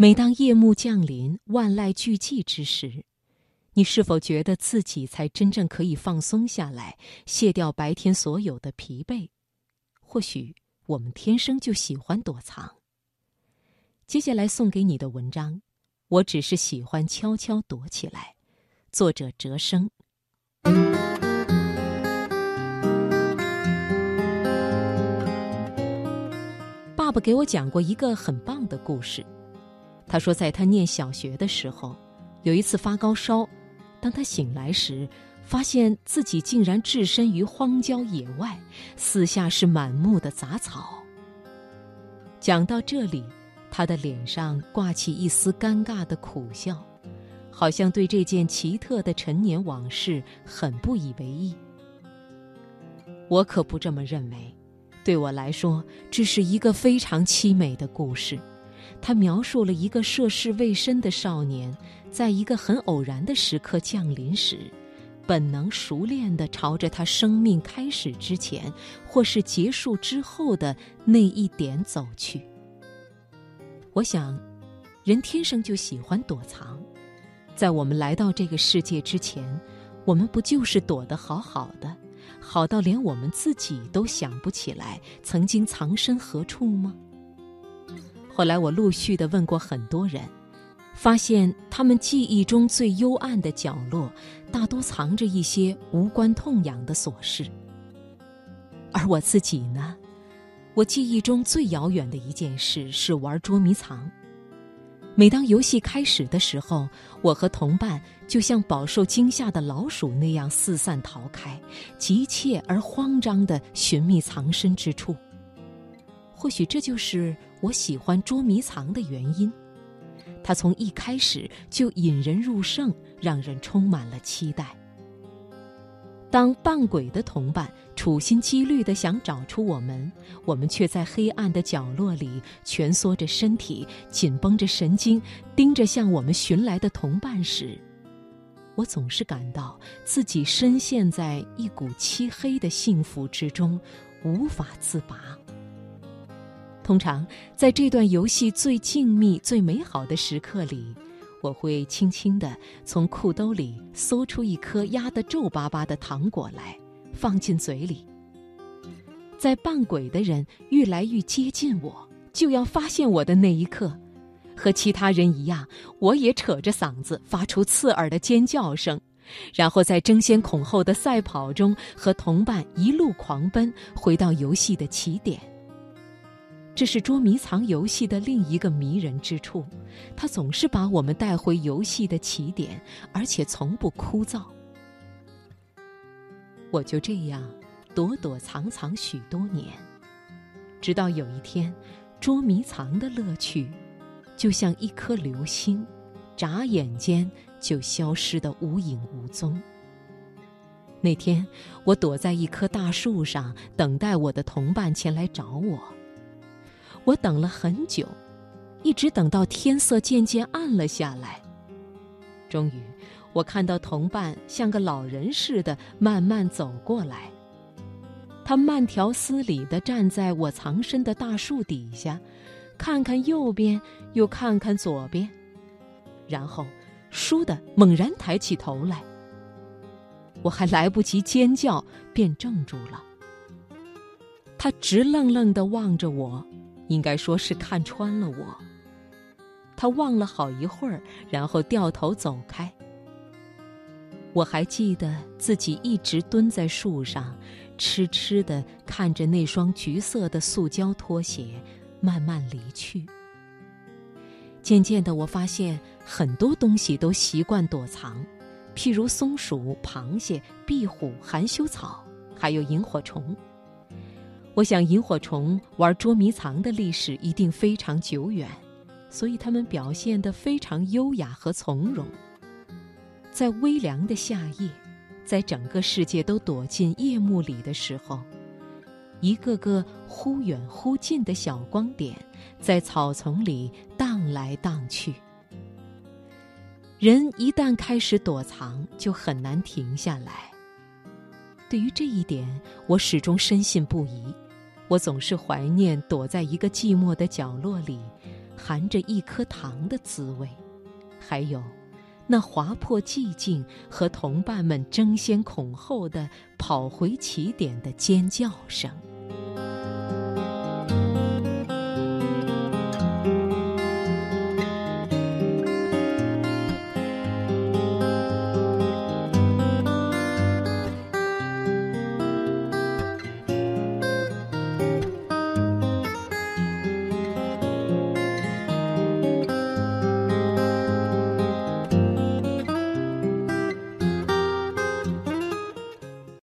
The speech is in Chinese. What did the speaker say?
每当夜幕降临、万籁俱寂之时，你是否觉得自己才真正可以放松下来，卸掉白天所有的疲惫？或许我们天生就喜欢躲藏。接下来送给你的文章，我只是喜欢悄悄躲起来。作者：哲生。爸爸给我讲过一个很棒的故事。他说，在他念小学的时候，有一次发高烧，当他醒来时，发现自己竟然置身于荒郊野外，四下是满目的杂草。讲到这里，他的脸上挂起一丝尴尬的苦笑，好像对这件奇特的陈年往事很不以为意。我可不这么认为，对我来说，这是一个非常凄美的故事。他描述了一个涉世未深的少年，在一个很偶然的时刻降临时，本能熟练地朝着他生命开始之前，或是结束之后的那一点走去。我想，人天生就喜欢躲藏，在我们来到这个世界之前，我们不就是躲得好好的，好到连我们自己都想不起来曾经藏身何处吗？后来我陆续的问过很多人，发现他们记忆中最幽暗的角落，大多藏着一些无关痛痒的琐事。而我自己呢，我记忆中最遥远的一件事是玩捉迷藏。每当游戏开始的时候，我和同伴就像饱受惊吓的老鼠那样四散逃开，急切而慌张的寻觅藏身之处。或许这就是我喜欢捉迷藏的原因，它从一开始就引人入胜，让人充满了期待。当扮鬼的同伴处心积虑地想找出我们，我们却在黑暗的角落里蜷缩着身体，紧绷着神经，盯着向我们寻来的同伴时，我总是感到自己深陷在一股漆黑的幸福之中，无法自拔。通常，在这段游戏最静谧、最美好的时刻里，我会轻轻地从裤兜里搜出一颗压得皱巴巴的糖果来，放进嘴里。在扮鬼的人愈来愈接近我，就要发现我的那一刻，和其他人一样，我也扯着嗓子发出刺耳的尖叫声，然后在争先恐后的赛跑中和同伴一路狂奔，回到游戏的起点。这是捉迷藏游戏的另一个迷人之处，它总是把我们带回游戏的起点，而且从不枯燥。我就这样躲躲藏藏许多年，直到有一天，捉迷藏的乐趣，就像一颗流星，眨眼间就消失得无影无踪。那天，我躲在一棵大树上，等待我的同伴前来找我。我等了很久，一直等到天色渐渐暗了下来。终于，我看到同伴像个老人似的慢慢走过来。他慢条斯理地站在我藏身的大树底下，看看右边，又看看左边，然后“倏”地猛然抬起头来。我还来不及尖叫，便怔住了。他直愣愣地望着我。应该说是看穿了我。他望了好一会儿，然后掉头走开。我还记得自己一直蹲在树上，痴痴地看着那双橘色的塑胶拖鞋慢慢离去。渐渐的，我发现很多东西都习惯躲藏，譬如松鼠、螃蟹、壁虎、含羞草，还有萤火虫。我想，萤火虫玩捉迷藏的历史一定非常久远，所以它们表现得非常优雅和从容。在微凉的夏夜，在整个世界都躲进夜幕里的时候，一个个忽远忽近的小光点，在草丛里荡来荡去。人一旦开始躲藏，就很难停下来。对于这一点，我始终深信不疑。我总是怀念躲在一个寂寞的角落里，含着一颗糖的滋味，还有那划破寂静和同伴们争先恐后的跑回起点的尖叫声。